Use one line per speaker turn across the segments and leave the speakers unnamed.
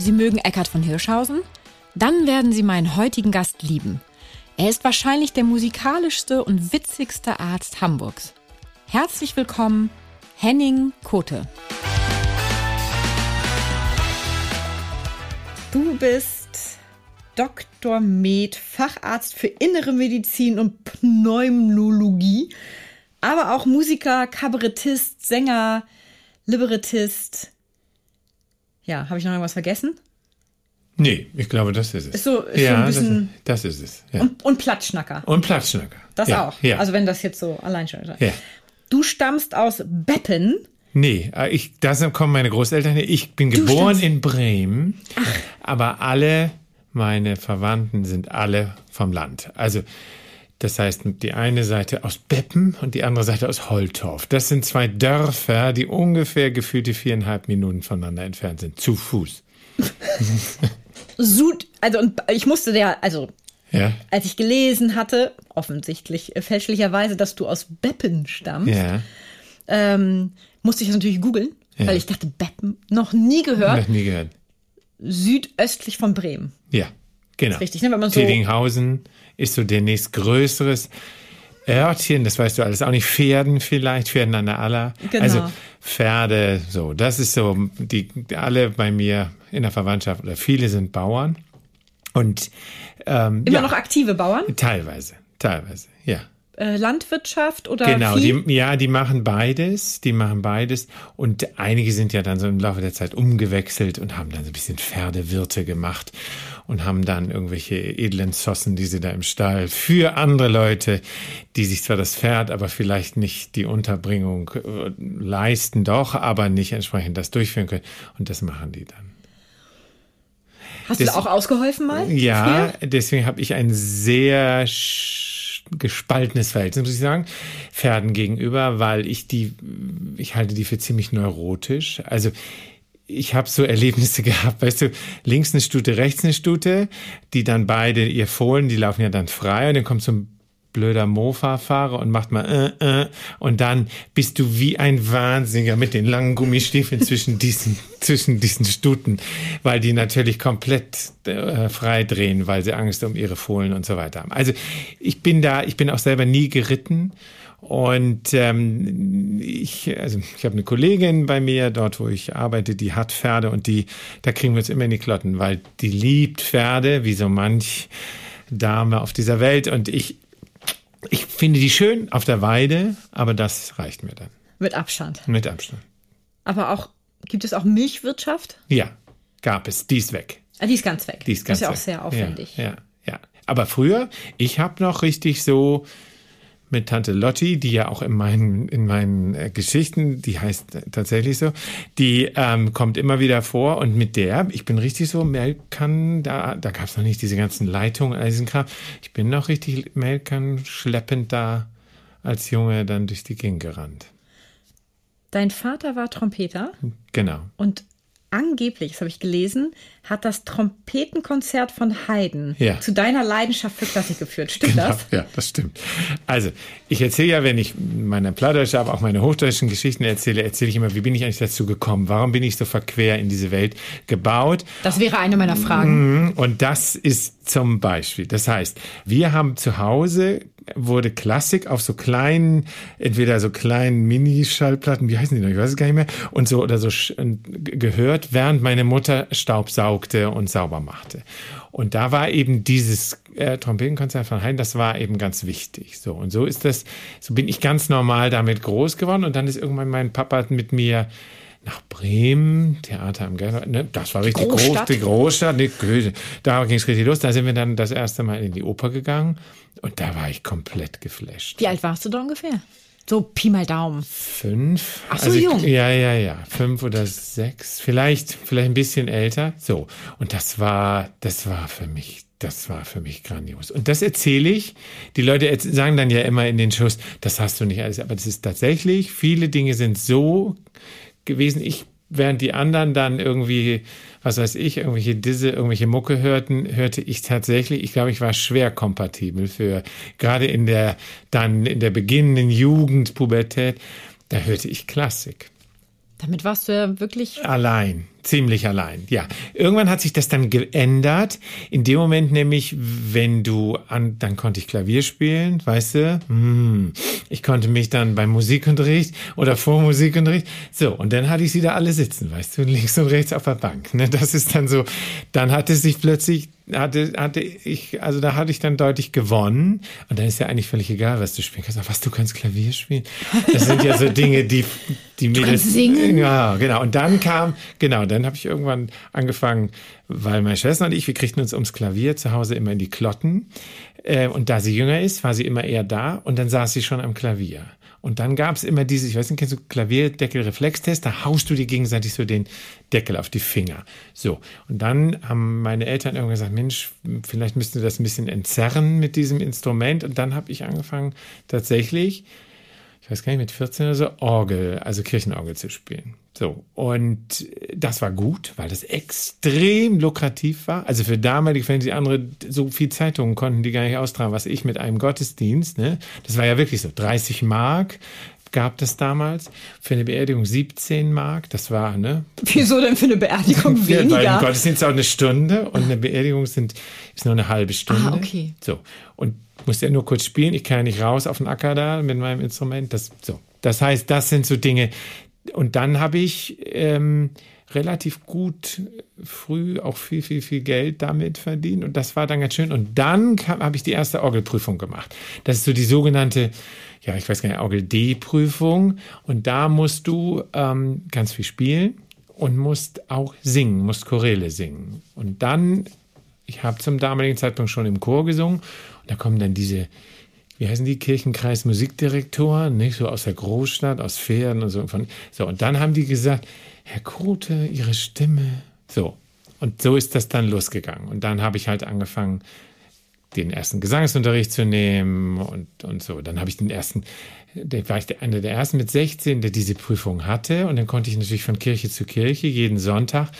Sie mögen Eckhard von Hirschhausen? Dann werden Sie meinen heutigen Gast lieben. Er ist wahrscheinlich der musikalischste und witzigste Arzt Hamburgs. Herzlich willkommen, Henning Kote.
Du bist Dr. Med, Facharzt für Innere Medizin und Pneumologie, aber auch Musiker, Kabarettist, Sänger, Librettist. Ja, habe ich noch irgendwas vergessen?
Nee, ich glaube, das ist es.
Ist so, ist so
ja,
ein bisschen.
das, ist, das ist es. Ja.
Und, und Platschnacker.
Und Platzschnacker.
Das
ja,
auch.
Ja.
Also wenn das jetzt so allein schon ist.
ja.
Du stammst aus Beppen.
Nee, äh, ich, da kommen meine Großeltern her. Ich bin
Du
geboren in Bremen, aber alle meine Verwandten sind alle vom Land. Also das heißt, die eine Seite aus Beppen und die andere Seite aus Holtorf. Das sind zwei Dörfer, die ungefähr gefühlte viereinhalb Minuten voneinander entfernt sind, zu Fuß.
Sud, also und ich musste der, also
Ja,
als ich gelesen hatte, offensichtlich äh, fälschlicherweise, dass du aus Beppen stammst,
ja.
ähm, musste ich das natürlich googeln,
Ja.
weil ich dachte, Beppen, noch nie gehört,
Noch nie gehört.
südöstlich von Bremen.
Ja, genau.
richtig, ne? Wenn man so-
Tiddinghausen ist so der nächstgrößeres Örtchen, das weißt du alles auch nicht. Pferden vielleicht, Pferden an der Aller.
Genau.
Also Pferde, so, das ist so, die alle bei mir in der Verwandtschaft oder viele sind Bauern. Und ähm,
Immer
ja,
noch aktive Bauern,
teilweise, teilweise, ja.
äh, Landwirtschaft oder
Genau, die, ja, die machen beides, die machen beides und einige sind ja dann so im Laufe der Zeit umgewechselt und haben dann so ein bisschen Pferdewirte gemacht und haben dann irgendwelche edlen Zossen, die sie da im Stall für andere Leute, die sich zwar das Pferd, aber vielleicht nicht die Unterbringung äh, leisten, doch, aber nicht entsprechend das durchführen können und das machen die dann.
Hast du da
das-
auch ausgeholfen mal?
Ja,
Früher?
deswegen habe ich ein sehr gespaltenes Verhältnis, muss ich sagen, Pferden gegenüber, weil ich die, ich halte die für ziemlich neurotisch. Also ich habe so Erlebnisse gehabt, weißt du, links eine Stute, rechts eine Stute, die dann beide ihr Fohlen, die laufen ja dann frei und dann kommt so ein blöder Mofa-Fahrer und macht mal äh, äh, und dann bist du wie ein Wahnsinniger mit den langen Gummistiefeln zwischen diesen zwischen diesen Stuten, weil die natürlich komplett äh, frei drehen, weil sie Angst um ihre Fohlen und so weiter haben. Also ich bin da, ich bin auch selber nie geritten und ähm, ich, also ich habe eine Kollegin bei mir dort, wo ich arbeite, die hat Pferde und die, da kriegen wir uns immer in die Klotten, weil die liebt Pferde, wie so manch Dame auf dieser Welt und ich ich finde die schön auf der Weide, aber das reicht mir dann.
Mit Abstand.
Mit Abstand.
Aber auch, gibt es auch Milchwirtschaft?
Ja, gab es. Die ist weg.
Ah, die ist ganz weg.
Die ist ganz
das ist ja auch
weg.
sehr aufwendig.
Ja, ja, ja. Aber früher, ich habe noch richtig so mit Tante Lotti, die ja auch in meinen, in meinen äh, Geschichten, die heißt tatsächlich so, die ähm, kommt immer wieder vor und mit der, ich bin richtig so Melkern, da, da gab es noch nicht diese ganzen Leitungen, all diesen Kram. Ich bin noch richtig Melkern schleppend da als Junge dann durch die Gegend gerannt.
Dein Vater war Trompeter
Genau.
und angeblich, das habe ich gelesen, hat das Trompetenkonzert von Haydn
Ja.
zu deiner Leidenschaft für Klassik geführt. Stimmt
Genau,
das?
ja, das stimmt. Also, ich erzähle ja, wenn ich meine plattdeutsche, aber auch meine hochdeutschen Geschichten erzähle, erzähle ich immer, wie bin ich eigentlich dazu gekommen? Warum bin ich so verquer in diese Welt gebaut?
Das wäre eine meiner Fragen.
Mhm, Und das ist zum Beispiel, das heißt, wir haben zu Hause wurde Klassik auf so kleinen, entweder so kleinen Mini-Schallplatten, wie heißen die noch, ich weiß es gar nicht mehr, und so oder so g- gehört, während meine Mutter Staub saugte und sauber machte. Und da war eben dieses äh, Trompetenkonzert von Haydn, das war eben ganz wichtig. So und so ist das, so bin ich ganz normal damit groß geworden und dann ist irgendwann mein Papa mit mir nach Bremen, Theater am Gärtner, ne, das war richtig groß,
Großstadt.
die Großstadt, Größe. da ging es richtig los. Da sind wir dann das erste Mal in die Oper gegangen und da war ich komplett geflasht.
Wie alt warst du da ungefähr? So Pi mal Daumen.
Fünf.
Ach so,
also
jung.
Ja, ja, ja. Fünf oder sechs. Vielleicht, vielleicht ein bisschen älter. So. Und das war, das war für mich, das war für mich grandios. Und das erzähle ich. Die Leute sagen dann ja immer in den Shows, das hast du nicht alles. Aber das ist tatsächlich, viele Dinge sind so gewesen. Ich, während die anderen dann irgendwie, was weiß ich, irgendwelche Disse, irgendwelche Mucke hörten, hörte ich tatsächlich, ich glaube, ich war schwer kompatibel für, gerade in der, dann in der beginnenden Jugend, Pubertät, da hörte ich Klassik.
Damit warst du ja wirklich.
Allein, ziemlich allein, ja. Irgendwann hat sich das dann geändert. In dem Moment nämlich, wenn du an, dann konnte ich Klavier spielen, weißt du? Hm. Ich konnte mich dann beim Musikunterricht oder vor Musikunterricht, so, und dann hatte ich sie da alle sitzen, weißt du, links und rechts auf der Bank. Ne? Das ist dann so, dann hatte sich plötzlich, hatte, hatte ich, also da hatte ich dann deutlich gewonnen. Und dann ist ja eigentlich völlig egal, was du spielen kannst. Aber was, du kannst Klavier spielen? Das sind ja so Dinge, die, die Mädels.
singen?
Ja, genau. Und dann kam, genau, dann habe ich irgendwann angefangen, weil meine Schwester und ich, wir kriegten uns ums Klavier zu Hause immer in die Klotten. Äh, und da sie jünger ist, war sie immer eher da und dann saß sie schon am Klavier. Und dann gab es immer diese, ich weiß nicht, kennst du Klavierdeckel-Reflextest? Da haust du dir gegenseitig so den Deckel auf die Finger. So. Und dann haben meine Eltern irgendwann gesagt, Mensch, vielleicht müssten wir das ein bisschen entzerren mit diesem Instrument. Und dann habe ich angefangen, tatsächlich, ich weiß gar nicht, mit 14 oder so, Orgel, also Kirchenorgel zu spielen. So. Und das war gut, weil das extrem lukrativ war. Also für damalige Fans, die andere, so viel Zeitungen konnten die gar nicht austragen, was ich mit einem Gottesdienst, ne? Das war ja wirklich so, 30 Mark gab das damals. Für eine Beerdigung 17 Mark, das war, ne?
Wieso denn für eine Beerdigung
Ja, weil
weniger?
Gottesdienst auch eine Stunde und eine Beerdigung sind, ist nur eine halbe Stunde.
Ah, okay.
So. Und musste ja nur kurz spielen. Ich kann ja nicht raus auf den Acker da mit meinem Instrument. Das, so. Das heißt, das sind so Dinge. Und dann habe ich ähm, relativ gut früh auch viel, viel, viel Geld damit verdient. Und das war dann ganz schön. Und dann habe ich die erste Orgelprüfung gemacht. Das ist so die sogenannte, ja, ich weiß gar nicht, Orgel-D-Prüfung. Und da musst du ähm, ganz viel spielen und musst auch singen, musst Choräle singen. Und dann, ich habe zum damaligen Zeitpunkt schon im Chor gesungen. Und da kommen dann diese, wie heißen die, Kirchenkreis Musikdirektoren, nicht so aus der Großstadt, aus Pferden und so. So, und dann haben die gesagt, Herr Kote, Ihre Stimme. So. Und so ist das dann losgegangen. Und dann habe ich halt angefangen, den ersten Gesangsunterricht zu nehmen und, und so. Dann habe ich den ersten, der war ich einer der ersten mit 16, der diese Prüfung hatte. Und dann konnte ich natürlich von Kirche zu Kirche jeden Sonntag.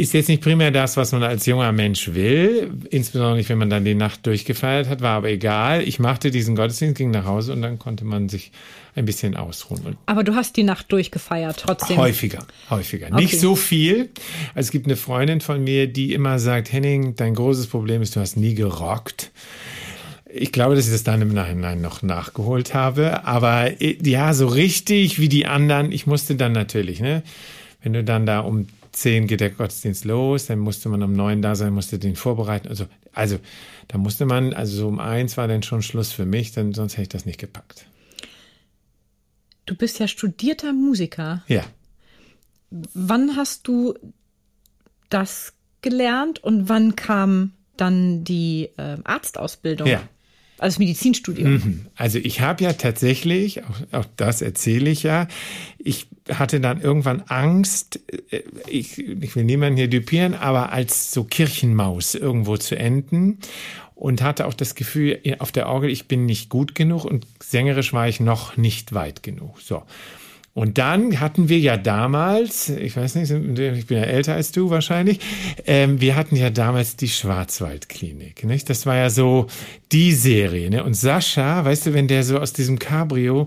Ist jetzt nicht primär das, was man als junger Mensch will, insbesondere nicht, wenn man dann die Nacht durchgefeiert hat, war aber egal. Ich machte diesen Gottesdienst, ging nach Hause und dann konnte man sich ein bisschen ausruhen.
Aber du hast die Nacht durchgefeiert trotzdem.
Häufiger, häufiger.
Okay.
Nicht so viel. Also es gibt eine Freundin von mir, die immer sagt, Henning, dein großes Problem ist, du hast nie gerockt. Ich glaube, dass ich das dann im Nachhinein noch nachgeholt habe. Aber äh, ja, so richtig wie die anderen, ich musste dann natürlich, ne, wenn du dann da um 10 geht der Gottesdienst los, dann musste man um 9 da sein, musste den vorbereiten. Also, also da musste man, also so um eins war dann schon Schluss für mich, denn sonst hätte ich das nicht gepackt.
Du bist ja studierter Musiker.
Ja.
Wann hast du das gelernt und wann kam dann die äh, Arztausbildung?
Ja.
Also das Medizinstudium.
Also ich habe ja tatsächlich, auch, auch das erzähle ich ja, ich hatte dann irgendwann Angst, äh, ich, ich will niemanden hier düpieren, aber als so Kirchenmaus irgendwo zu enden und hatte auch das Gefühl auf der Orgel, ich bin nicht gut genug und sängerisch war ich noch nicht weit genug. So. Und dann hatten wir ja damals, ich weiß nicht, ich bin ja älter als du wahrscheinlich, ähm, wir hatten ja damals die Schwarzwaldklinik, nicht? Das war ja so die Serie, ne? Und Sascha, weißt du, wenn der so aus diesem Cabrio,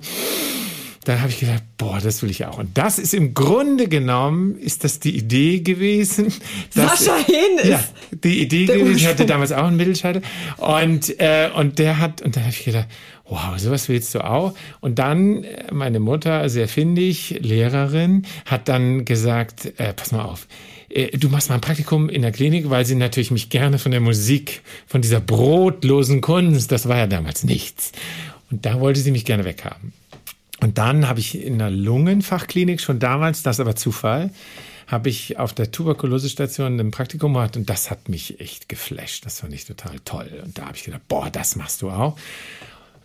dann habe ich gedacht, boah, das will ich auch. Und das ist im Grunde genommen, ist das die Idee gewesen. dass-
Sascha Hehn ist
ja, die Idee gewesen. Ich hatte
Ursprung.
damals auch einen Mittelscheitel. Und, äh, und der hat, und dann habe ich gedacht, wow, sowas willst du auch. Und dann, äh, meine Mutter, sehr findig, Lehrerin, hat dann gesagt, äh, pass mal auf, äh, du machst mal ein Praktikum in der Klinik, weil sie natürlich mich gerne von der Musik, von dieser brotlosen Kunst, das war ja damals nichts. Und da wollte sie mich gerne weghaben. Und dann habe ich in der Lungenfachklinik schon damals, das aber Zufall, habe ich auf der Tuberkulosestation ein Praktikum gemacht und das hat mich echt geflasht. Das fand ich total toll. Und da habe ich gedacht, boah, das machst du auch.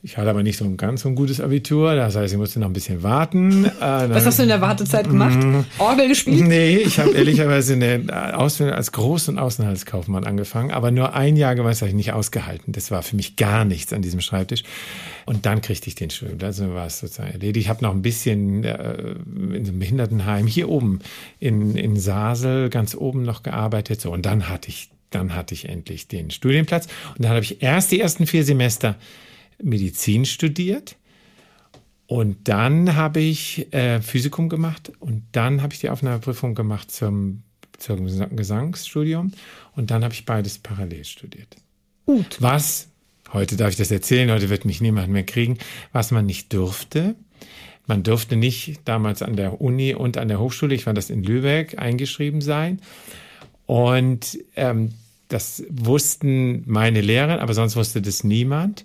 ich hatte aber nicht so ein ganz so ein gutes Abitur, das heißt, ich musste noch ein bisschen warten. Äh,
Was hast du in der Wartezeit gemacht? Mm, Orgel gespielt?
Nee, ich habe ehrlicherweise eine Ausbildung als Groß- und Außenhandelskaufmann angefangen, aber nur ein Jahr gemeinsam habe ich nicht ausgehalten. Das war für mich gar nichts an diesem Schreibtisch. Und dann kriegte ich den Studium. Also war es sozusagen erledigt. Ich habe noch ein bisschen äh, in einem Behindertenheim hier oben in, in Sasel, ganz oben noch gearbeitet. So, und dann hatte ich, dann hatte ich endlich den Studienplatz. Und dann habe ich erst die ersten vier Semester Medizin studiert. Und dann habe ich äh, Physikum gemacht und dann habe ich die Aufnahmeprüfung gemacht zum, zum Gesangsstudium und dann habe ich beides parallel studiert. Gut. Was, heute darf ich das erzählen, heute wird mich niemand mehr kriegen, was man nicht durfte. Man durfte nicht damals an der Uni und an der Hochschule, ich war das in Lübeck, eingeschrieben sein. Und ähm, das wussten meine Lehrer, aber sonst wusste das niemand.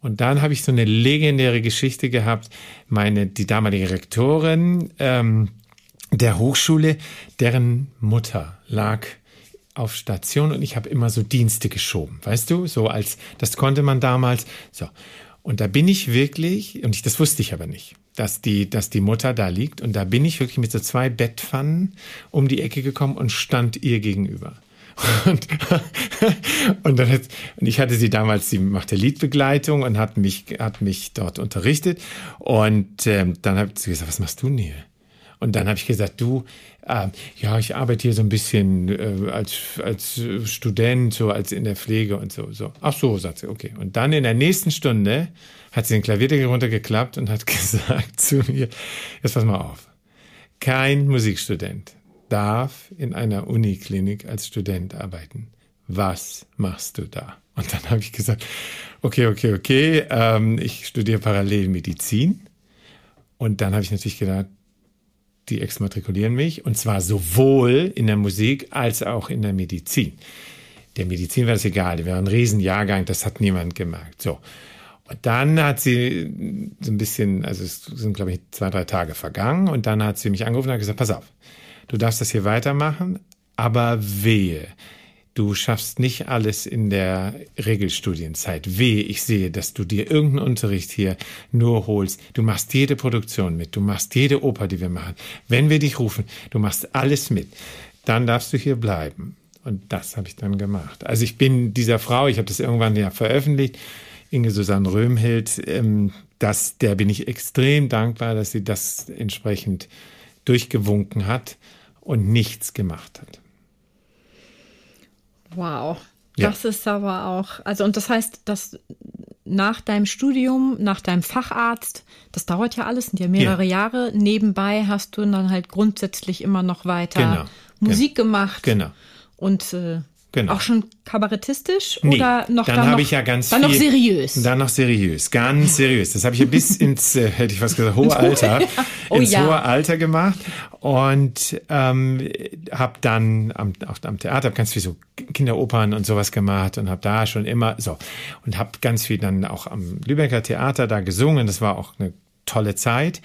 Und dann habe ich so eine legendäre Geschichte gehabt. Meine, die damalige Rektorin ähm, der Hochschule, deren Mutter lag auf Station und ich habe immer so Dienste geschoben, weißt du, so als das konnte man damals. So und da bin ich wirklich und ich, das wusste ich aber nicht, dass die, dass die Mutter da liegt und da bin ich wirklich mit so zwei Bettpfannen um die Ecke gekommen und stand ihr gegenüber. Und, und, dann hat, und ich hatte sie damals, sie machte Liedbegleitung und hat mich, hat mich dort unterrichtet. Und ähm, dann hat sie gesagt, was machst du denn hier? Und dann habe ich gesagt, du, äh, ja, ich arbeite hier so ein bisschen äh, als, als Student, so als in der Pflege und so, so. Ach so, sagt sie, okay. Und dann in der nächsten Stunde hat sie den Klavierdeckel runtergeklappt und hat gesagt zu mir, jetzt pass mal auf. Kein Musikstudent darf in einer Uniklinik als Student arbeiten. Was machst du da? Und dann habe ich gesagt, okay, okay, okay, ähm, ich studiere parallel Medizin. Und dann habe ich natürlich gedacht, die exmatrikulieren mich. Und zwar sowohl in der Musik als auch in der Medizin. Der Medizin war das egal, die war ein Riesenjahrgang, das hat niemand gemerkt. So. Und dann hat sie so ein bisschen, also es sind, glaube ich, zwei, drei Tage vergangen. Und dann hat sie mich angerufen und hat gesagt, pass auf, du darfst das hier weitermachen, aber wehe. Du schaffst nicht alles in der Regelstudienzeit. Wehe, ich sehe, dass du dir irgendeinen Unterricht hier nur holst. Du machst jede Produktion mit. Du machst jede Oper, die wir machen. Wenn wir dich rufen, du machst alles mit. Dann darfst du hier bleiben. Und das habe ich dann gemacht. Also ich bin dieser Frau, ich habe das irgendwann ja veröffentlicht, Inge Susanne Röhmhild, ähm, das, der bin ich extrem dankbar, dass sie das entsprechend durchgewunken hat und nichts gemacht hat.
Wow. Ja. Das ist aber auch, also und das heißt, dass nach deinem Studium, nach deinem Facharzt, das dauert ja alles, sind ja mehrere ja. Jahre. Nebenbei hast du dann halt grundsätzlich immer noch weiter genau. Musik genau. gemacht.
Genau.
Und äh, Genau. Auch schon kabarettistisch nee, oder noch
dann, dann habe ich ja ganz
dann viel, noch seriös.
Dann noch seriös, ganz seriös. Das habe ich ja bis ins äh, hätte ich was gesagt hohe Alter, oh, ins ja. hohe Alter gemacht und ähm, habe dann am, auch am Theater hab ganz viel so Kinderopern und sowas gemacht und habe da schon immer so und habe ganz viel dann auch am Lübecker Theater da gesungen. Das war auch eine tolle Zeit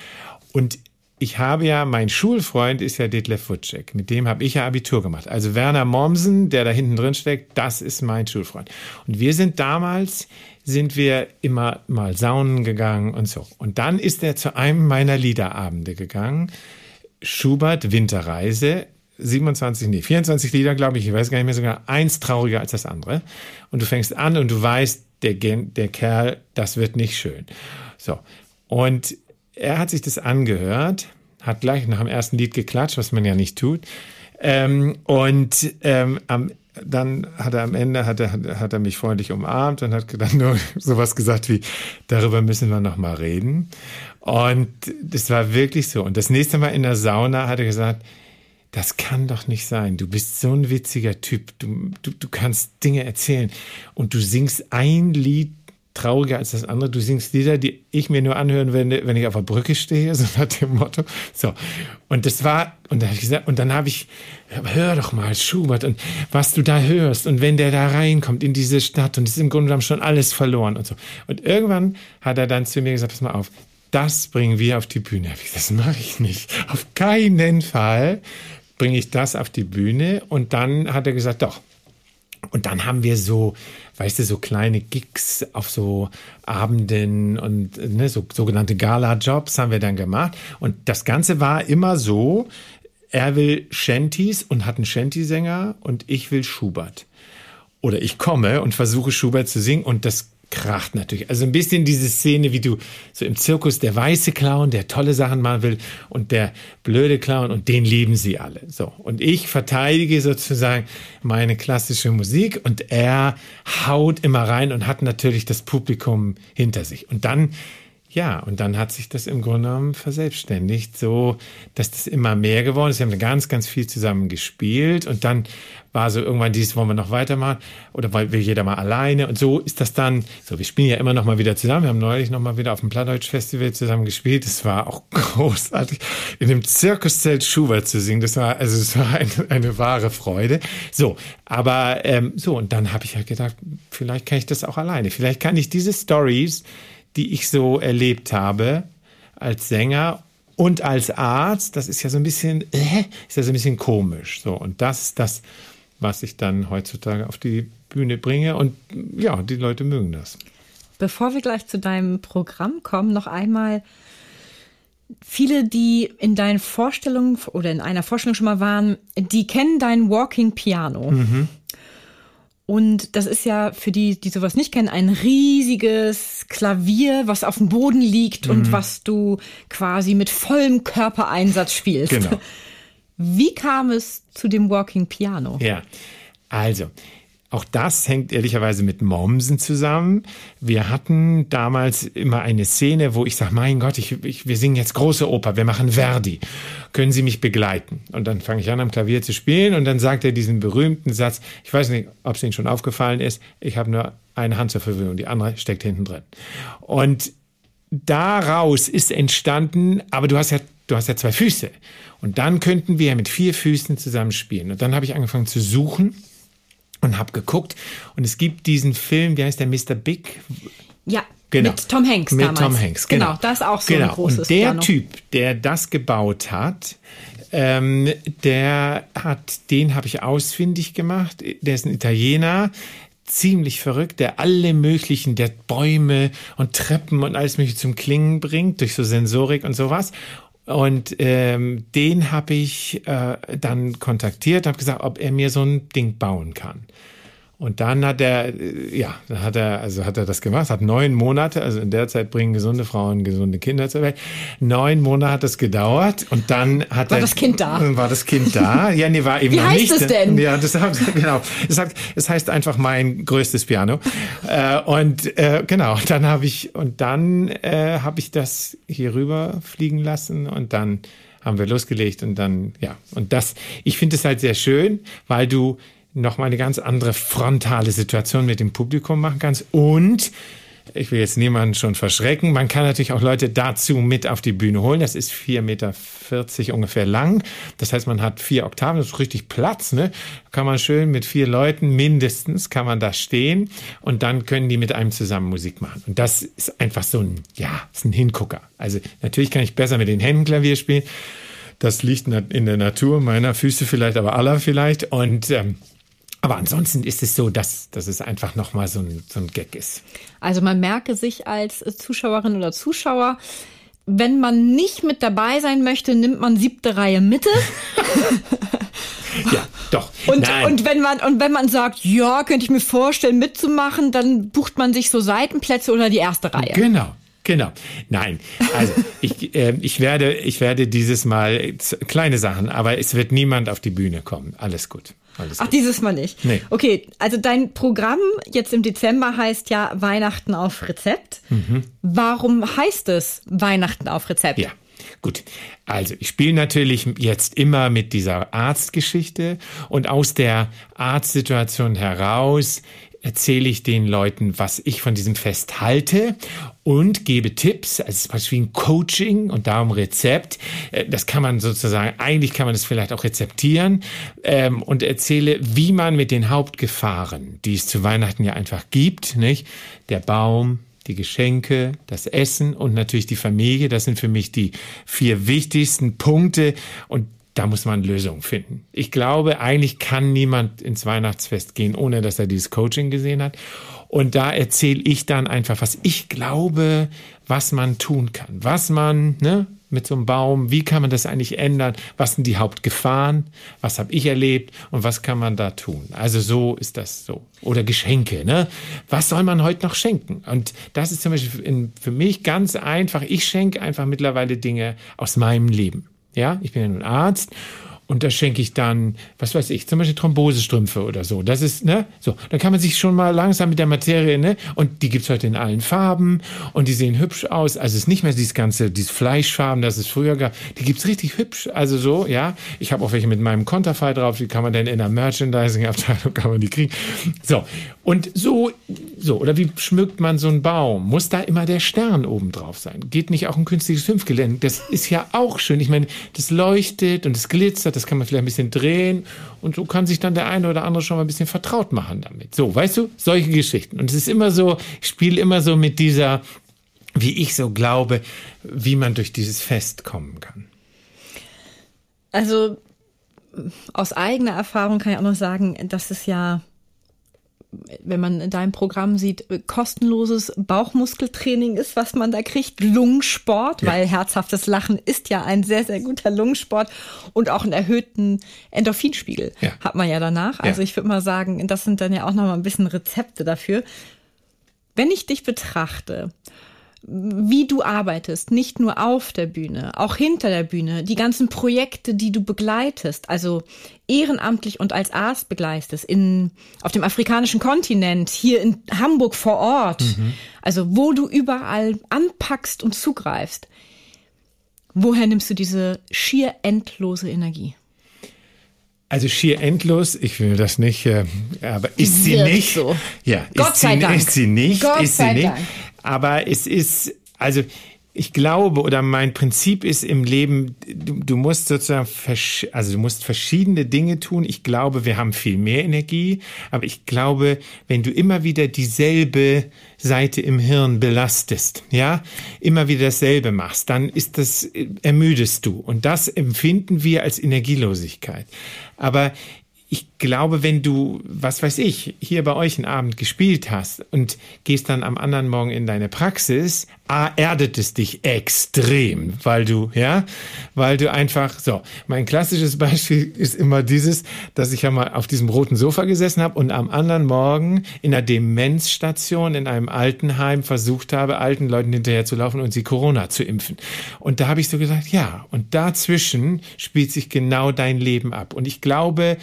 und ich habe ja, mein Schulfreund ist ja Detlef Wutschek. Mit dem habe ich ja Abitur gemacht. Also Werner Mommsen, der da hinten drin steckt, das ist mein Schulfreund. Und wir sind damals, sind wir immer mal saunen gegangen und so. Und dann ist er zu einem meiner Liederabende gegangen. Schubert Winterreise. 27, nee, 24 Lieder, glaube ich, ich weiß gar nicht mehr sogar, eins trauriger als das andere. Und du fängst an und du weißt, der, der Kerl, das wird nicht schön. So. Und er hat sich das angehört, hat gleich nach dem ersten Lied geklatscht, was man ja nicht tut. Ähm, und ähm, am, dann hat er am Ende hat er, hat er mich freundlich umarmt und hat dann nur sowas gesagt wie, darüber müssen wir noch mal reden. Und das war wirklich so. Und das nächste Mal in der Sauna hat er gesagt, das kann doch nicht sein. Du bist so ein witziger Typ. Du, du, du kannst Dinge erzählen. Und du singst ein Lied trauriger als das andere. Du singst Lieder, die ich mir nur anhören werde, wenn ich auf der Brücke stehe, so nach dem Motto. So. Und das war, und, da hab ich gesagt, und dann habe ich, hör doch mal Schubert und was du da hörst und wenn der da reinkommt in diese Stadt und es ist im Grunde genommen schon alles verloren und so. Und irgendwann hat er dann zu mir gesagt, pass mal auf, das bringen wir auf die Bühne. Das mache ich nicht. Auf keinen Fall bringe ich das auf die Bühne. Und dann hat er gesagt, doch, Und dann haben wir so, weißt du, so kleine Gigs auf so Abenden und ne, so sogenannte Gala-Jobs haben wir dann gemacht. Und das Ganze war immer so, er will Shanties und hat einen Shanty-Sänger und ich will Schubert. Oder ich komme und versuche Schubert zu singen und das kracht natürlich. Also ein bisschen diese Szene, wie du so im Zirkus der weiße Clown, der tolle Sachen machen will und der blöde Clown und den lieben sie alle. So. Und ich verteidige sozusagen meine klassische Musik und er haut immer rein und hat natürlich das Publikum hinter sich. Und dann ja, und dann hat sich das im Grunde genommen verselbstständigt, so dass das immer mehr geworden ist. Wir haben ganz, ganz viel zusammen gespielt und dann war so irgendwann dies, wollen wir noch weitermachen oder will jeder mal alleine und so ist das dann, so wir spielen ja immer noch mal wieder zusammen. Wir haben neulich noch mal wieder auf dem Plattdeutsch Festival zusammen gespielt. Das war auch großartig, in dem Zirkuszelt Schubert zu singen. Das war, also es war eine, eine wahre Freude. So, aber ähm, so und dann habe ich halt gedacht, vielleicht kann ich das auch alleine. Vielleicht kann ich diese Stories die ich so erlebt habe als Sänger und als Arzt, das ist ja so ein bisschen, äh, ist ja so ein bisschen komisch. So, und das ist das, was ich dann heutzutage auf die Bühne bringe. Und ja, die Leute mögen das.
Bevor wir gleich zu deinem Programm kommen, noch einmal viele, die in deinen Vorstellungen oder in einer Vorstellung schon mal waren, die kennen dein Walking Piano. Mhm. Und das ist ja für die, die sowas nicht kennen, ein riesiges Klavier, was auf dem Boden liegt mhm. und was du quasi mit vollem Körpereinsatz spielst. Genau. Wie kam es zu dem Walking Piano?
Ja, also auch das hängt ehrlicherweise mit Mommsen zusammen. Wir hatten damals immer eine Szene, wo ich sage, mein Gott, ich, ich, wir singen jetzt große Oper, wir machen Verdi. Können Sie mich begleiten? Und dann fange ich an, am Klavier zu spielen und dann sagt er diesen berühmten Satz, ich weiß nicht, ob es Ihnen schon aufgefallen ist, ich habe nur eine Hand zur Verfügung, die andere steckt hinten drin. Und daraus ist entstanden, aber du hast ja, du hast ja zwei Füße. Und dann könnten wir mit vier Füßen zusammen spielen. Und dann habe ich angefangen zu suchen und habe geguckt und es gibt diesen Film, wie heißt der Mr. Big?
Ja. Genau. Mit Tom Hanks
Mit damals. Tom Hanks, genau. genau.
Das ist auch so genau. ein großes
Und der Piano. Typ, der das gebaut hat, ähm, der hat, den habe ich ausfindig gemacht. Der ist ein Italiener, ziemlich verrückt, der alle möglichen, der Bäume und Treppen und alles mögliche zum Klingen bringt durch so Sensorik und sowas. Und ähm, den habe ich äh, dann kontaktiert, habe gesagt, ob er mir so ein Ding bauen kann. Und dann hat er, ja, dann hat er, also hat er das gemacht, hat neun Monate, also in der Zeit bringen gesunde Frauen gesunde Kinder zur Welt. Neun Monate hat es gedauert und dann hat
war
er,
das Kind da?
War das Kind da? Ja, nee, war eben
Wie
noch
heißt
nicht.
es denn?
Ja, das genau. Es sagt, es heißt einfach mein größtes Piano. äh, und äh, genau, dann habe ich und dann äh, habe ich das hier rüber fliegen lassen und dann haben wir losgelegt und dann ja und das. Ich finde es halt sehr schön, weil du nochmal eine ganz andere frontale Situation mit dem Publikum machen kannst. Und ich will jetzt niemanden schon verschrecken. Man kann natürlich auch Leute dazu mit auf die Bühne holen. Das ist 4,40 Meter ungefähr lang. Das heißt, man hat vier Oktaven, das ist richtig Platz. Ne? Kann man schön mit vier Leuten mindestens, kann man da stehen und dann können die mit einem zusammen Musik machen. Und das ist einfach so ein, ja, ist ein Hingucker. Also natürlich kann ich besser mit den Händen Klavier spielen. Das liegt in der Natur meiner Füße vielleicht, aber aller vielleicht. Und ähm, aber ansonsten ist es so, dass, dass es einfach nochmal so ein, so ein Gag ist.
Also man merke sich als Zuschauerin oder Zuschauer, wenn man nicht mit dabei sein möchte, nimmt man siebte Reihe Mitte.
ja, doch.
Und, und, wenn man, und wenn man sagt, ja, könnte ich mir vorstellen, mitzumachen, dann bucht man sich so Seitenplätze oder die erste Reihe.
Genau. Genau. Nein, also ich, äh, ich, werde, ich werde dieses Mal kleine Sachen, aber es wird niemand auf die Bühne kommen. Alles gut. Alles
Ach, dieses Mal nicht.
Nee.
Okay, also dein Programm jetzt im Dezember heißt ja Weihnachten auf Rezept. Mhm. Warum heißt es Weihnachten auf Rezept?
Ja. Gut, also ich spiele natürlich jetzt immer mit dieser Arztgeschichte und aus der Arztsituation heraus erzähle ich den Leuten, was ich von diesem Fest halte und gebe Tipps. Also es ist praktisch wie ein Coaching und darum Rezept. Äh, das kann man sozusagen, eigentlich kann man das vielleicht auch rezeptieren ähm, und erzähle, wie man mit den Hauptgefahren, die es zu Weihnachten ja einfach gibt, nicht? Der Baum, die Geschenke, das Essen und natürlich die Familie. Das sind für mich die vier wichtigsten Punkte. Und da muss man Lösungen finden. Ich glaube, eigentlich kann niemand ins Weihnachtsfest gehen, ohne dass er dieses Coaching gesehen hat. Und da erzähle ich dann einfach, was ich glaube, was man tun kann, was man, ne, mit so einem Baum, wie kann man das eigentlich ändern, was sind die Hauptgefahren, was habe ich erlebt und was kann man da tun. Also so ist das so. Oder Geschenke, ne? Was soll man heute noch schenken? Und das ist zum Beispiel für mich ganz einfach. Ich schenke einfach mittlerweile Dinge aus meinem Leben. Ja, ich bin ja nun Arzt und da schenke ich dann, was weiß ich, zum Beispiel Thrombosestrümpfe oder so. Das ist, ne, so. Dann kann man sich schon mal langsam mit der Materie, ne, und die gibt's heute in allen Farben und die sehen hübsch aus. Also es ist nicht mehr dieses ganze, dieses Fleischfarben, das es früher gab. Die gibt's richtig hübsch. Also so, ja. Ich habe auch welche mit meinem Konterfei drauf, die kann man dann in der Merchandising-Abteilung, kann man die kriegen. So. Und so, so, oder wie schmückt man so einen Baum? Muss da immer der Stern oben drauf sein? Geht nicht auch ein künstliches Fünfgelände? Das ist ja auch schön. Ich meine, das leuchtet und es glitzert, das kann man vielleicht ein bisschen drehen und so kann sich dann der eine oder andere schon mal ein bisschen vertraut machen damit. So, weißt du, solche Geschichten. Und es ist immer so, ich spiele immer so mit dieser, wie ich so glaube, wie man durch dieses Fest kommen kann.
Also aus eigener Erfahrung kann ich auch noch sagen, dass es ja wenn man in deinem Programm sieht, kostenloses Bauchmuskeltraining ist, was man da kriegt, Lungensport, ja. weil herzhaftes Lachen ist ja ein sehr, sehr guter Lungensport und auch einen erhöhten Endorphinspiegel ja. hat man ja danach. Also ja. ich würde mal sagen, das sind dann ja auch noch mal ein bisschen Rezepte dafür. Wenn ich dich betrachte, wie du arbeitest, nicht nur auf der Bühne, auch hinter der Bühne, die ganzen Projekte, die du begleitest, also ehrenamtlich und als Arzt begleitest, in, auf dem afrikanischen Kontinent, hier in Hamburg vor Ort, mhm. also wo du überall anpackst und zugreifst. Woher nimmst du diese schier endlose Energie?
Also schier endlos, ich will das nicht, äh, aber ist sie nicht.
So.
Ja,
Gott
ist
sei
sie,
Dank.
Ist sie nicht,
Gott
ist
sei
sie nicht.
Dank.
Aber es ist, also ich glaube oder mein Prinzip ist im Leben, du, du musst sozusagen, also du musst verschiedene Dinge tun. Ich glaube, wir haben viel mehr Energie, aber ich glaube, wenn du immer wieder dieselbe Seite im Hirn belastest, ja, immer wieder dasselbe machst, dann ist das, ermüdest du. Und das empfinden wir als Energielosigkeit. Aber ich glaube, wenn du, was weiß ich, hier bei euch einen Abend gespielt hast und gehst dann am anderen Morgen in deine Praxis, A, erdet es dich extrem, weil du, ja, weil du einfach, so, mein klassisches Beispiel ist immer dieses, dass ich ja mal auf diesem roten Sofa gesessen habe und am anderen Morgen in einer Demenzstation in einem Altenheim versucht habe, alten Leuten hinterher zu laufen und sie Corona zu impfen. Und da habe ich so gesagt, ja, und dazwischen spielt sich genau dein Leben ab. Und ich glaube,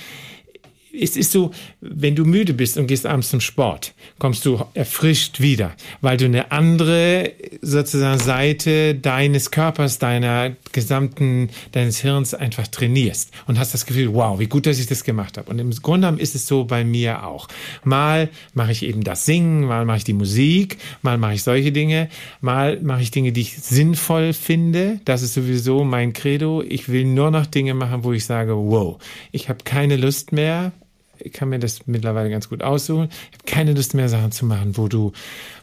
es ist so, wenn du müde bist und gehst abends zum Sport, kommst du erfrischt wieder, weil du eine andere sozusagen Seite deines Körpers, deiner gesamten, deines Hirns einfach trainierst und hast das Gefühl, wow, wie gut, dass ich das gemacht habe. Und im Grunde genommen ist es so bei mir auch. Mal mache ich eben das Singen, mal mache ich die Musik, mal mache ich solche Dinge, mal mache ich Dinge, die ich sinnvoll finde. Das ist sowieso mein Credo. Ich will nur noch Dinge machen, wo ich sage, wow, ich habe keine Lust mehr, ich kann mir das mittlerweile ganz gut aussuchen. Ich habe keine Lust mehr, Sachen zu machen, wo du,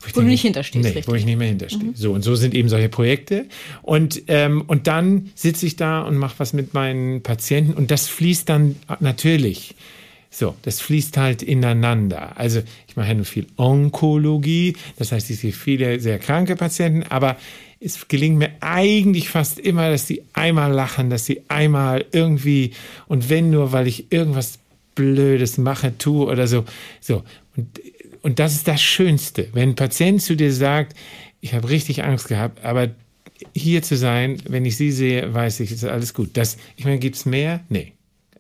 wo, wo du nicht hinterstehst.
Nee, richtig. wo ich nicht mehr hinterstehe. Mhm. So, und so sind eben solche Projekte. Und, ähm, und dann sitze ich da und mache was mit meinen Patienten und das fließt dann natürlich. So, das fließt halt ineinander. Also ich mache ja nur viel Onkologie, das heißt, ich sehe viele sehr kranke Patienten, aber es gelingt mir eigentlich fast immer, dass sie einmal lachen, dass sie einmal irgendwie, und wenn nur, weil ich irgendwas Blödes mache, tue oder so. So. Und, und das ist das Schönste. Wenn ein Patient zu dir sagt, ich habe richtig Angst gehabt, aber hier zu sein, wenn ich sie sehe, weiß ich, ist alles gut. Das, ich meine, gibt's mehr? Nee.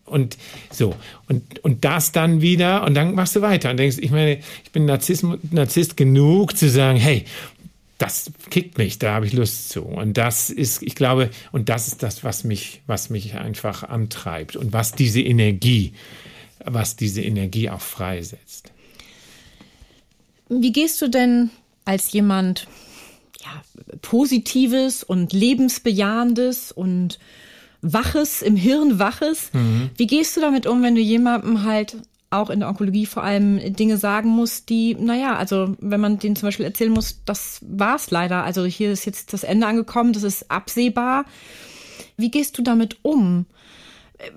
Und so. Und, und das dann wieder, und dann machst du weiter und denkst, ich meine, ich bin Narzisst, Narzisst genug zu sagen, hey, das kickt mich, da habe ich Lust zu. Und das ist, ich glaube, und das ist das, was mich, was mich einfach antreibt und was diese Energie was diese Energie auch freisetzt.
Wie gehst du denn als jemand ja, Positives und Lebensbejahendes und Waches, im Hirn Waches, mhm. wie gehst du damit um, wenn du jemandem halt auch in der Onkologie vor allem Dinge sagen musst, die, naja, also wenn man denen zum Beispiel erzählen muss, das war's leider. Also hier ist jetzt das Ende angekommen, das ist absehbar. Wie gehst du damit um?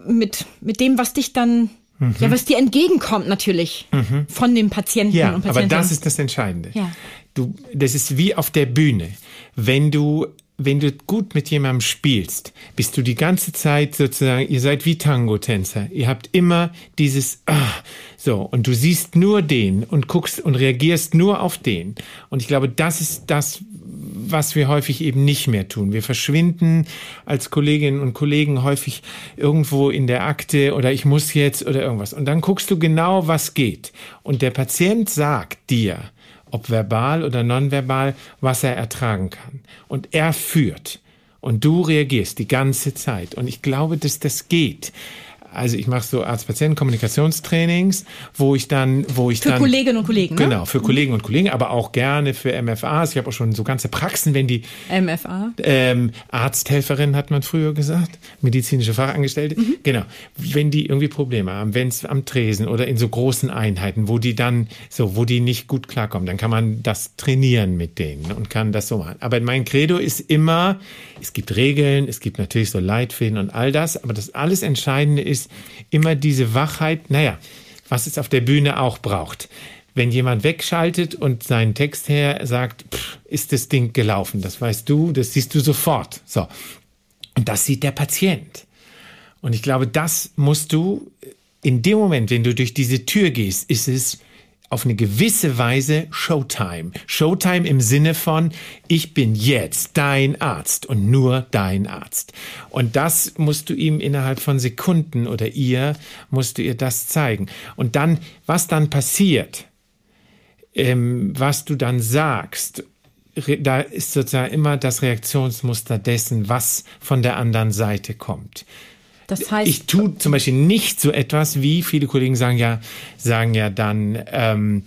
mit, mit dem, was dich dann, mhm. ja, was dir entgegenkommt natürlich mhm. von dem Patienten
ja,
und
Patienten. Aber das ist das Entscheidende.
Ja.
Du, das ist wie auf der Bühne. Wenn du wenn du gut mit jemandem spielst, bist du die ganze Zeit sozusagen, ihr seid wie Tango-Tänzer. Ihr habt immer dieses, ah, so, und du siehst nur den und guckst und reagierst nur auf den. Und ich glaube, das ist das, was wir häufig eben nicht mehr tun. Wir verschwinden als Kolleginnen und Kollegen häufig irgendwo in der Akte oder ich muss jetzt oder irgendwas. Und dann guckst du genau, was geht. Und der Patient sagt dir, ob verbal oder nonverbal, was er ertragen kann. Und er führt. Und du reagierst die ganze Zeit. Und ich glaube, dass das geht also ich mache so Arzt-Patienten-Kommunikationstrainings, wo ich dann, wo ich
für
dann.
Für Kolleginnen und Kollegen,
ne? Genau, für Kollegen und Kollegen, aber auch gerne für MFAs. Ich habe auch schon so ganze Praxen, wenn die
MFA.
Ähm, Arzthelferin hat man früher gesagt, medizinische Fachangestellte. Mhm. Genau. Wenn die irgendwie Probleme haben, wenn es am Tresen oder in so großen Einheiten, wo die dann so, wo die nicht gut klarkommen, dann kann man das trainieren mit denen und kann das so machen. Aber mein Credo ist immer, es gibt Regeln, es gibt natürlich so Leitfäden und all das, aber das alles Entscheidende ist, ist immer diese Wachheit, naja, was es auf der Bühne auch braucht. Wenn jemand wegschaltet und seinen Text her sagt, pff, ist das Ding gelaufen, das weißt du, das siehst du sofort. So. Und das sieht der Patient. Und ich glaube, das musst du in dem Moment, wenn du durch diese Tür gehst, ist es auf eine gewisse Weise Showtime. Showtime im Sinne von, ich bin jetzt dein Arzt und nur dein Arzt. Und das musst du ihm innerhalb von Sekunden oder ihr musst du ihr das zeigen. Und dann, was dann passiert, ähm, was du dann sagst, da ist sozusagen immer das Reaktionsmuster dessen, was von der anderen Seite kommt. Das heißt, ich tue zum Beispiel nicht so etwas wie viele Kollegen sagen ja, sagen ja dann, ähm,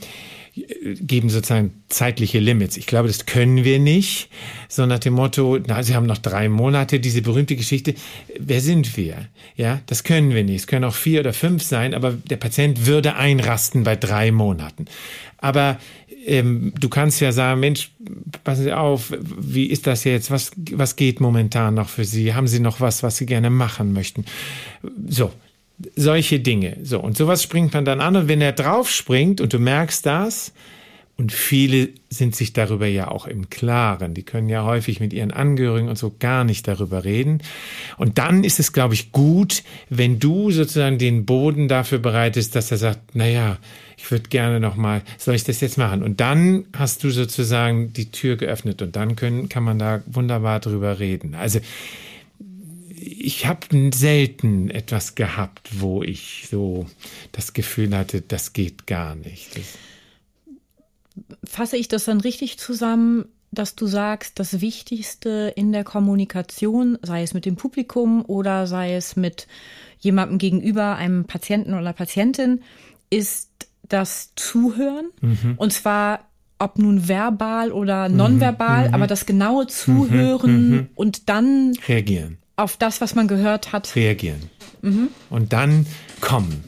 geben sozusagen zeitliche Limits. Ich glaube, das können wir nicht. So nach dem Motto, na, Sie haben noch drei Monate, diese berühmte Geschichte. Wer sind wir? Ja, das können wir nicht. Es können auch vier oder fünf sein, aber der Patient würde einrasten bei drei Monaten. Aber ähm, du kannst ja sagen, Mensch, passen Sie auf, wie ist das jetzt? Was, was geht momentan noch für Sie? Haben Sie noch was, was Sie gerne machen möchten? So, solche Dinge. So, und sowas springt man dann an. Und wenn er drauf springt und du merkst das, und viele sind sich darüber ja auch im Klaren. Die können ja häufig mit ihren Angehörigen und so gar nicht darüber reden. Und dann ist es, glaube ich, gut, wenn du sozusagen den Boden dafür bereitest, dass er sagt, na ja, ich würde gerne noch mal, soll ich das jetzt machen? Und dann hast du sozusagen die Tür geöffnet und dann können, kann man da wunderbar drüber reden. Also, ich habe selten etwas gehabt, wo ich so das Gefühl hatte, das geht gar nicht. Das
fasse ich das dann richtig zusammen, dass du sagst, das Wichtigste in der Kommunikation, sei es mit dem Publikum oder sei es mit jemandem gegenüber, einem Patienten oder Patientin, ist das Zuhören. Mhm. Und zwar ob nun verbal oder mhm. nonverbal, mhm. aber das genaue Zuhören mhm. mhm. und dann
reagieren
auf das, was man gehört hat.
Reagieren. Mhm. Und dann kommen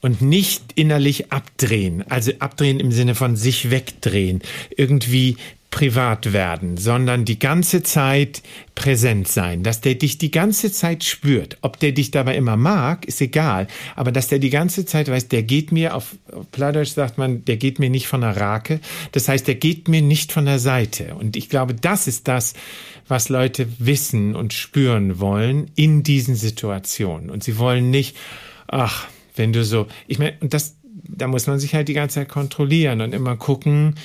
und nicht innerlich abdrehen, also abdrehen im Sinne von sich wegdrehen, irgendwie privat werden, sondern die ganze Zeit präsent sein, dass der dich die ganze Zeit spürt. Ob der dich dabei immer mag, ist egal, aber dass der die ganze Zeit weiß, der geht mir, auf, auf Plattdeutsch sagt man, der geht mir nicht von der Rake, das heißt, der geht mir nicht von der Seite. Und ich glaube, das ist das, was Leute wissen und spüren wollen in diesen Situationen. Und sie wollen nicht, ach, wenn du so, ich meine, und das, da muss man sich halt die ganze Zeit kontrollieren und immer gucken,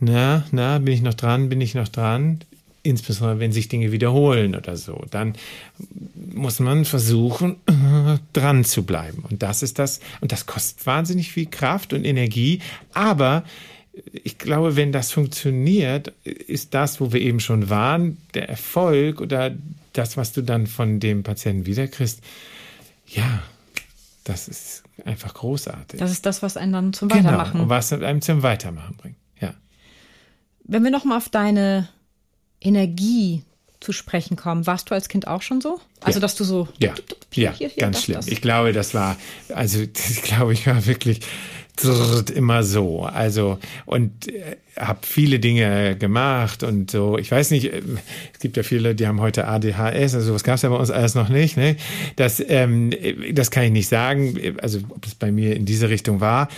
na, na, bin ich noch dran, bin ich noch dran? Insbesondere wenn sich Dinge wiederholen oder so, dann muss man versuchen, dran zu bleiben. Und das ist das, und das kostet wahnsinnig viel Kraft und Energie, aber ich glaube, wenn das funktioniert, ist das, wo wir eben schon waren, der Erfolg oder das, was du dann von dem Patienten wiederkriegst, ja, das ist einfach großartig.
Das ist das, was einen dann zum genau, Weitermachen.
Und was einem zum Weitermachen bringt.
Wenn wir nochmal auf deine Energie zu sprechen kommen, warst du als Kind auch schon so? Also,
ja.
dass du so.
Ja, ja hier, hier, ganz das, schlimm. Das. Ich glaube, das war, also, ich glaube, ich war wirklich immer so. Also, und äh, habe viele Dinge gemacht und so. Ich weiß nicht, äh, es gibt ja viele, die haben heute ADHS, also was gab es ja bei uns alles noch nicht. Ne? Das, ähm, das kann ich nicht sagen, also ob es bei mir in diese Richtung war.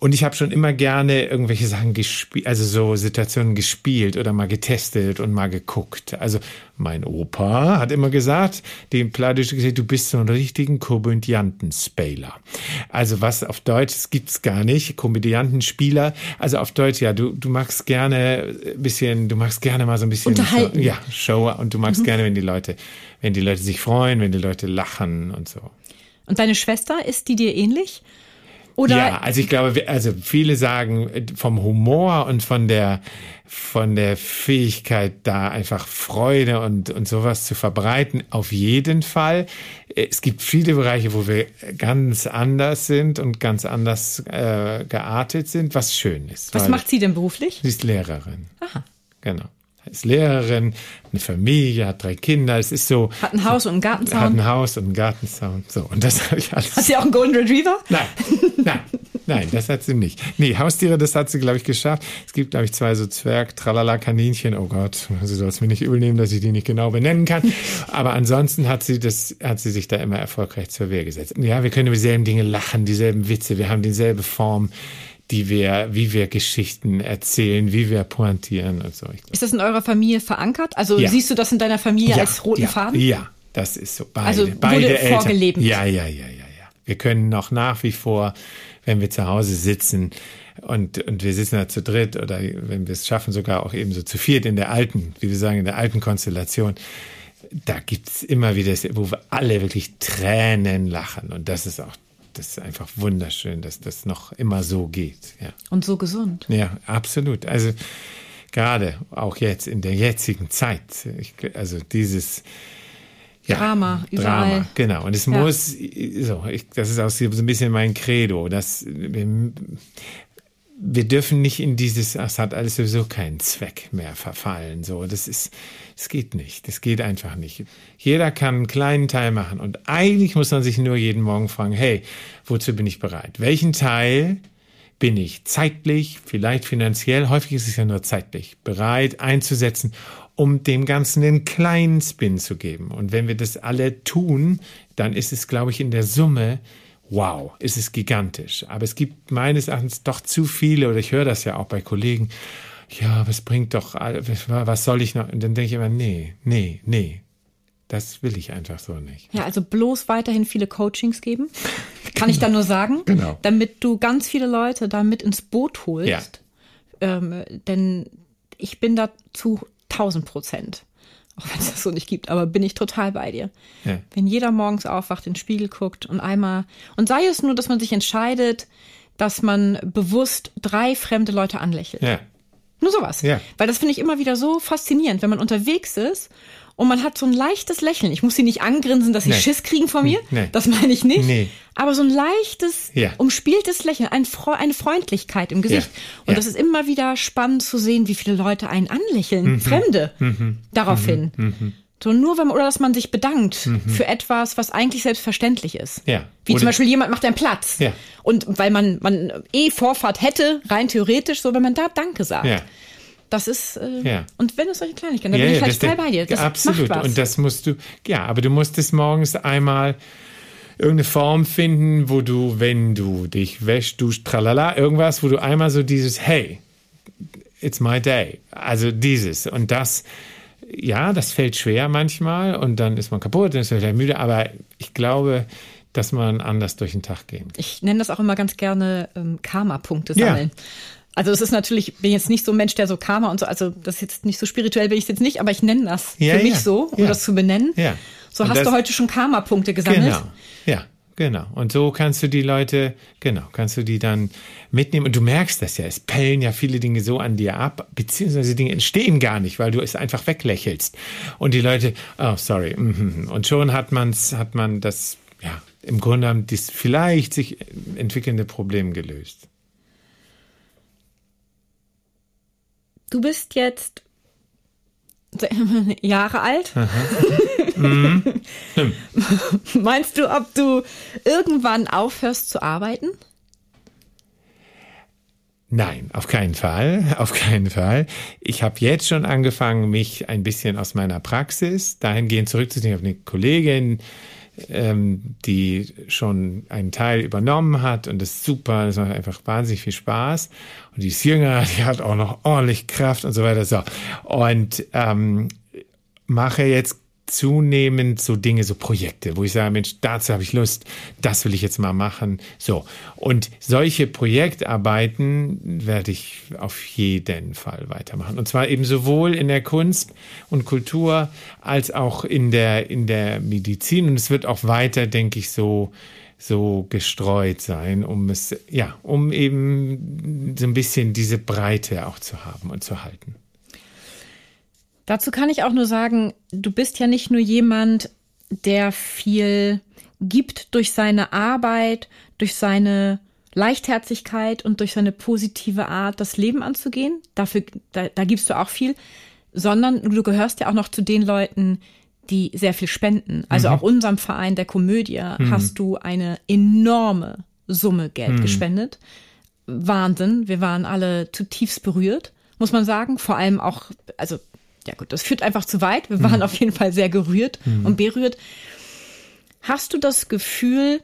Und ich habe schon immer gerne irgendwelche Sachen gespielt, also so Situationen gespielt oder mal getestet und mal geguckt. Also mein Opa hat immer gesagt, dem Pladisch gesagt, du bist so ein richtigen Komödiantenspieler. Also was auf Deutsch, das gibt's gar nicht, Komödiantenspieler. Also auf Deutsch, ja, du, du magst gerne ein bisschen, du magst gerne mal so ein bisschen
Unterhalten.
Show, ja, Show und du magst mhm. gerne, wenn die Leute, wenn die Leute sich freuen, wenn die Leute lachen und so.
Und deine Schwester, ist die dir ähnlich? Oder
ja, also ich glaube, also viele sagen vom Humor und von der von der Fähigkeit, da einfach Freude und, und sowas zu verbreiten, auf jeden Fall. Es gibt viele Bereiche, wo wir ganz anders sind und ganz anders äh, geartet sind, was schön ist.
Was macht sie denn beruflich?
Sie ist Lehrerin.
Aha.
Genau ist Lehrerin, eine Familie, hat drei Kinder. Es ist so.
Hat ein Haus und einen Gartenzaun.
Hat ein Haus und einen Gartenzaun. So, und das habe ich alles.
Hat sie auch einen Golden Retriever?
Nein, nein, nein, das hat sie nicht. Nee, Haustiere, das hat sie, glaube ich, geschafft. Es gibt, glaube ich, zwei so Zwerg-Tralala-Kaninchen. Oh Gott, sie soll es mir nicht übel nehmen, dass ich die nicht genau benennen kann. Aber ansonsten hat sie das, hat sie sich da immer erfolgreich zur Wehr gesetzt. Ja, wir können über dieselben Dinge lachen, dieselben Witze, wir haben dieselbe Form die wir, wie wir Geschichten erzählen, wie wir pointieren und so.
Ist das in eurer Familie verankert? Also ja. siehst du das in deiner Familie
ja,
als roten
ja,
Faden?
Ja, das ist so. Beide,
also
beide
wurde
Eltern.
vorgelebt.
Ja, ja, ja, ja, ja. Wir können noch nach wie vor, wenn wir zu Hause sitzen und, und wir sitzen da zu dritt oder wenn wir es schaffen, sogar auch eben so zu viert in der alten, wie wir sagen, in der alten Konstellation, da gibt's immer wieder, wo wir alle wirklich Tränen lachen. Und das ist auch das ist einfach wunderschön, dass das noch immer so geht. Ja.
Und so gesund.
Ja, absolut. Also gerade auch jetzt in der jetzigen Zeit, ich, also dieses
ja, Drama, überall. Drama,
genau. Und es ja. muss, so, ich, das ist auch so ein bisschen mein Credo, dass wir, dürfen nicht in dieses, es hat alles sowieso keinen Zweck mehr verfallen. So, das ist, es geht nicht. Das geht einfach nicht. Jeder kann einen kleinen Teil machen. Und eigentlich muss man sich nur jeden Morgen fragen, hey, wozu bin ich bereit? Welchen Teil bin ich zeitlich, vielleicht finanziell, häufig ist es ja nur zeitlich, bereit einzusetzen, um dem Ganzen einen kleinen Spin zu geben. Und wenn wir das alle tun, dann ist es, glaube ich, in der Summe wow, ist es gigantisch. Aber es gibt meines Erachtens doch zu viele, oder ich höre das ja auch bei Kollegen, ja, es bringt doch, was soll ich noch? Und dann denke ich immer, nee, nee, nee. Das will ich einfach so nicht.
Ja, also bloß weiterhin viele Coachings geben. Kann genau. ich da nur sagen.
Genau.
Damit du ganz viele Leute da mit ins Boot holst. Ja. Ähm, denn ich bin da zu 1000 Prozent auch wenn es das so nicht gibt, aber bin ich total bei dir. Ja. Wenn jeder morgens aufwacht, in den Spiegel guckt und einmal, und sei es nur, dass man sich entscheidet, dass man bewusst drei fremde Leute anlächelt.
Ja.
Nur sowas.
Ja.
Weil das finde ich immer wieder so faszinierend, wenn man unterwegs ist und man hat so ein leichtes Lächeln. Ich muss sie nicht angrinsen, dass sie nee. Schiss kriegen vor mir. Nee. Das meine ich nicht.
Nee.
Aber so ein leichtes,
ja.
umspieltes Lächeln, ein eine Freundlichkeit im Gesicht. Ja. Und ja. das ist immer wieder spannend zu sehen, wie viele Leute einen anlächeln. Mhm. Fremde. Mhm. Daraufhin. Mhm. mhm. So nur wenn man, oder dass man sich bedankt mhm. für etwas, was eigentlich selbstverständlich ist.
Ja.
Wie oder zum Beispiel jemand macht einen Platz.
Ja.
Und weil man, man eh Vorfahrt hätte, rein theoretisch, so wenn man da Danke sagt.
Ja.
Das ist, äh,
ja.
und wenn es solche Kleinigkeiten, dann ja, bin ich halt total bei dir. Das
absolut. Und das musst du, ja, aber du musst es morgens einmal irgendeine Form finden, wo du, wenn du dich wäschst, duscht, tralala, irgendwas, wo du einmal so dieses, hey, it's my day. Also dieses. Und das, ja, das fällt schwer manchmal und dann ist man kaputt, dann ist man vielleicht müde, aber ich glaube, dass man anders durch den Tag gehen.
Ich nenne das auch immer ganz gerne ähm, Karma-Punkte sammeln. Ja. Also es ist natürlich, bin jetzt nicht so ein Mensch, der so Karma und so, also das ist jetzt nicht so spirituell bin ich jetzt nicht, aber ich nenne das ja, für mich so, um ja. das zu benennen.
Ja.
So
und
hast du heute schon Karma-Punkte gesammelt.
Genau, ja, genau. Und so kannst du die Leute, genau, kannst du die dann mitnehmen. Und du merkst das ja, es pellen ja viele Dinge so an dir ab, beziehungsweise Dinge entstehen gar nicht, weil du es einfach weglächelst. Und die Leute, oh, sorry. Mm Und schon hat man's, hat man das, ja, im Grunde haben das vielleicht sich entwickelnde Problem gelöst.
Du bist jetzt Jahre alt.
mhm.
Meinst du, ob du irgendwann aufhörst zu arbeiten?
Nein, auf keinen Fall, auf keinen Fall. Ich habe jetzt schon angefangen, mich ein bisschen aus meiner Praxis dahingehend zurückzuziehen auf eine Kollegin, ähm, die schon einen Teil übernommen hat und das ist super, das macht einfach wahnsinnig viel Spaß. Und die ist jünger, die hat auch noch ordentlich Kraft und so weiter. So. Und ähm, mache jetzt zunehmend so Dinge, so Projekte, wo ich sage, Mensch, dazu habe ich Lust, das will ich jetzt mal machen. So. Und solche Projektarbeiten werde ich auf jeden Fall weitermachen. Und zwar eben sowohl in der Kunst und Kultur als auch in der, in der Medizin. Und es wird auch weiter, denke ich, so, so gestreut sein, um es, ja, um eben so ein bisschen diese Breite auch zu haben und zu halten.
Dazu kann ich auch nur sagen, du bist ja nicht nur jemand, der viel gibt durch seine Arbeit, durch seine Leichtherzigkeit und durch seine positive Art, das Leben anzugehen. Dafür, da, da gibst du auch viel, sondern du gehörst ja auch noch zu den Leuten, die sehr viel spenden. Also mhm. auch unserem Verein der Komödie mhm. hast du eine enorme Summe Geld mhm. gespendet. Wahnsinn. Wir waren alle zutiefst berührt, muss man sagen. Vor allem auch, also ja gut, das führt einfach zu weit. Wir waren mhm. auf jeden Fall sehr gerührt mhm. und berührt. Hast du das Gefühl,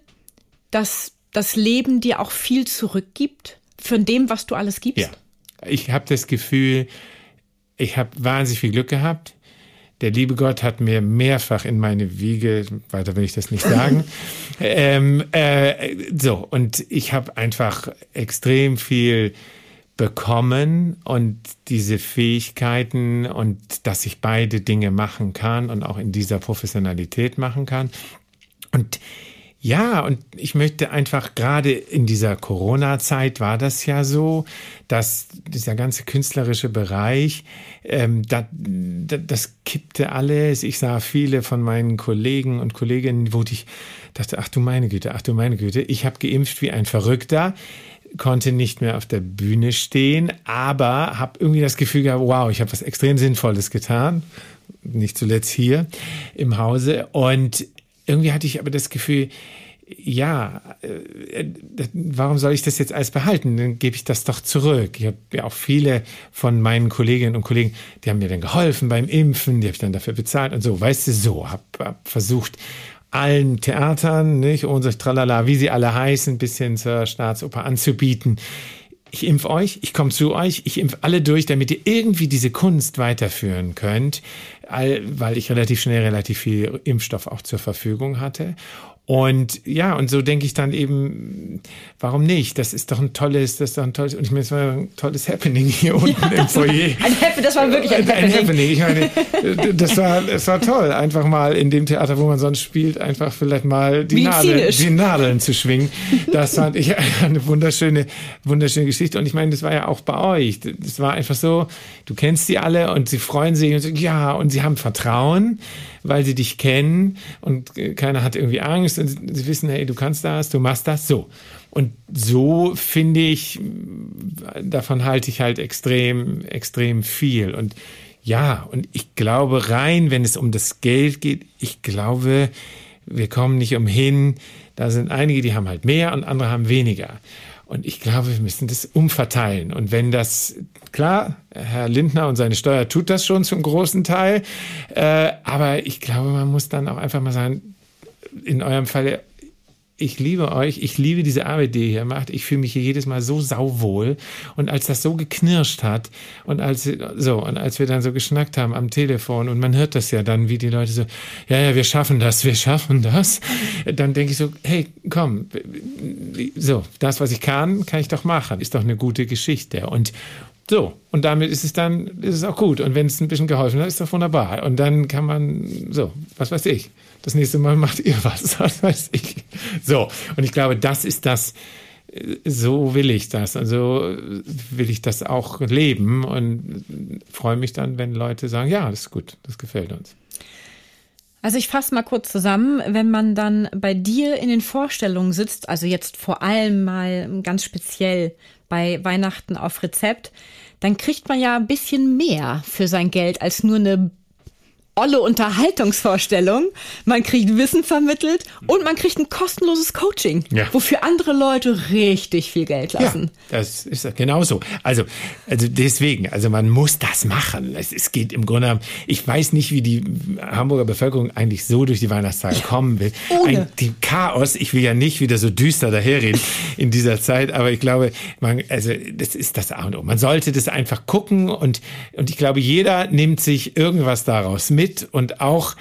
dass das Leben dir auch viel zurückgibt von dem, was du alles gibst?
Ja, ich habe das Gefühl, ich habe wahnsinnig viel Glück gehabt. Der liebe Gott hat mir mehrfach in meine Wiege, weiter will ich das nicht sagen, ähm, äh, so, und ich habe einfach extrem viel bekommen und diese Fähigkeiten und dass ich beide Dinge machen kann und auch in dieser Professionalität machen kann. Und ja, und ich möchte einfach gerade in dieser Corona-Zeit war das ja so, dass dieser ganze künstlerische Bereich, ähm, da, da, das kippte alles. Ich sah viele von meinen Kollegen und Kolleginnen, wo ich dachte, ach du meine Güte, ach du meine Güte, ich habe geimpft wie ein Verrückter konnte nicht mehr auf der Bühne stehen, aber habe irgendwie das Gefühl gehabt, wow, ich habe was extrem Sinnvolles getan, nicht zuletzt hier im Hause. Und irgendwie hatte ich aber das Gefühl, ja, äh, warum soll ich das jetzt alles behalten? Dann gebe ich das doch zurück. Ich habe ja auch viele von meinen Kolleginnen und Kollegen, die haben mir dann geholfen beim Impfen, die habe ich dann dafür bezahlt und so, weißt du, so, habe hab versucht, allen Theatern, nicht, und sich tralala, wie sie alle heißen, bis hin zur Staatsoper anzubieten. Ich impf euch, ich komme zu euch, ich impf alle durch, damit ihr irgendwie diese Kunst weiterführen könnt, weil ich relativ schnell relativ viel Impfstoff auch zur Verfügung hatte. Und ja, und so denke ich dann eben, warum nicht? Das ist doch ein tolles, das ist doch ein tolles, und ich meine, es war ein tolles Happening hier unten ja, im Foyer.
Ein Happening, das war wirklich ein Happening. Ein Happening.
Ich meine, das war, es war toll, einfach mal in dem Theater, wo man sonst spielt, einfach vielleicht mal die, Nadeln, die Nadeln zu schwingen. Das fand ich eine wunderschöne, wunderschöne Geschichte. Und ich meine, das war ja auch bei euch. Das war einfach so, du kennst sie alle und sie freuen sich und so, ja, und sie haben Vertrauen weil sie dich kennen und keiner hat irgendwie Angst und sie wissen, hey, du kannst das, du machst das, so. Und so finde ich, davon halte ich halt extrem, extrem viel. Und ja, und ich glaube rein, wenn es um das Geld geht, ich glaube, wir kommen nicht umhin. Da sind einige, die haben halt mehr und andere haben weniger. Und ich glaube, wir müssen das umverteilen. Und wenn das, klar, Herr Lindner und seine Steuer tut das schon zum großen Teil, äh, aber ich glaube, man muss dann auch einfach mal sagen, in eurem Falle, ich liebe euch, ich liebe diese Arbeit, die ihr hier macht. Ich fühle mich hier jedes Mal so sauwohl. Und als das so geknirscht hat und als so und als wir dann so geschnackt haben am Telefon und man hört das ja dann, wie die Leute so, ja, ja, wir schaffen das, wir schaffen das, dann denke ich so, hey, komm, so, das, was ich kann, kann ich doch machen. Ist doch eine gute Geschichte. Und so, und damit ist es dann, ist es auch gut. Und wenn es ein bisschen geholfen hat, ist das wunderbar. Und dann kann man, so, was weiß ich. Das nächste Mal macht ihr was, was weiß ich. So, und ich glaube, das ist das, so will ich das. Also will ich das auch leben und freue mich dann, wenn Leute sagen, ja, das ist gut, das gefällt uns.
Also ich fasse mal kurz zusammen, wenn man dann bei dir in den Vorstellungen sitzt, also jetzt vor allem mal ganz speziell bei Weihnachten auf Rezept, dann kriegt man ja ein bisschen mehr für sein Geld als nur eine olle Unterhaltungsvorstellung, man kriegt Wissen vermittelt und man kriegt ein kostenloses Coaching,
Ja.
wofür andere Leute richtig viel Geld lassen.
Ja, das ist genauso. Also, also deswegen, also man muss das machen. Es, es geht im Grunde, ich weiß nicht, wie die Hamburger Bevölkerung eigentlich so durch die Weihnachtstage kommen will.
Ohne.
Ein, die Chaos, ich will ja nicht wieder so düster daherreden in dieser Zeit, aber ich glaube, man, also das ist das A und O. Man sollte das einfach gucken und, und ich glaube, jeder nimmt sich irgendwas daraus mit und auch,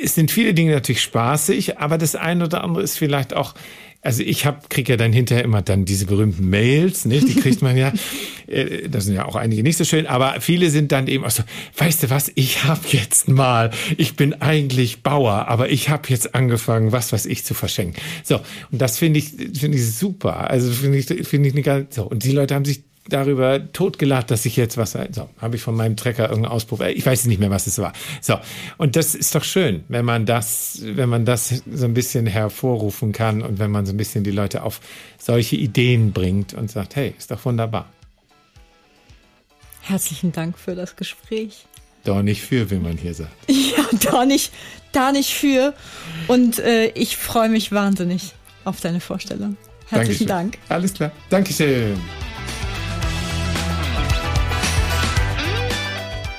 es sind viele Dinge natürlich spaßig, aber das eine oder andere ist vielleicht auch also ich hab, krieg ja dann hinterher immer dann diese berühmten Mails, nicht? Die kriegt man ja. Äh, Das sind ja auch einige nicht so schön, aber viele sind dann eben auch so, weißt du was, ich habe jetzt mal, ich bin eigentlich Bauer, aber ich habe jetzt angefangen, was weiß ich zu verschenken. So, und das finde ich, finde ich super. Also finde ich, finde ich eine ganz, so. Und die Leute haben sich darüber totgelacht, dass ich jetzt was, so, habe ich von meinem Trecker irgendeinen Auspuff, äh, ich weiß nicht mehr, was es war. So, und das ist doch schön, wenn man das, wenn man das so ein bisschen hervorrufen kann und wenn man so ein bisschen die Leute auf solche Ideen bringt und sagt, hey, ist doch wunderbar.
Herzlichen Dank für das Gespräch.
Doch nicht für, wie man hier sagt.
Ja, da nicht, da nicht für. Und äh, ich freue mich wahnsinnig auf deine Vorstellung. Herzlichen
Dankeschön.
Dank.
Alles klar. Dankeschön.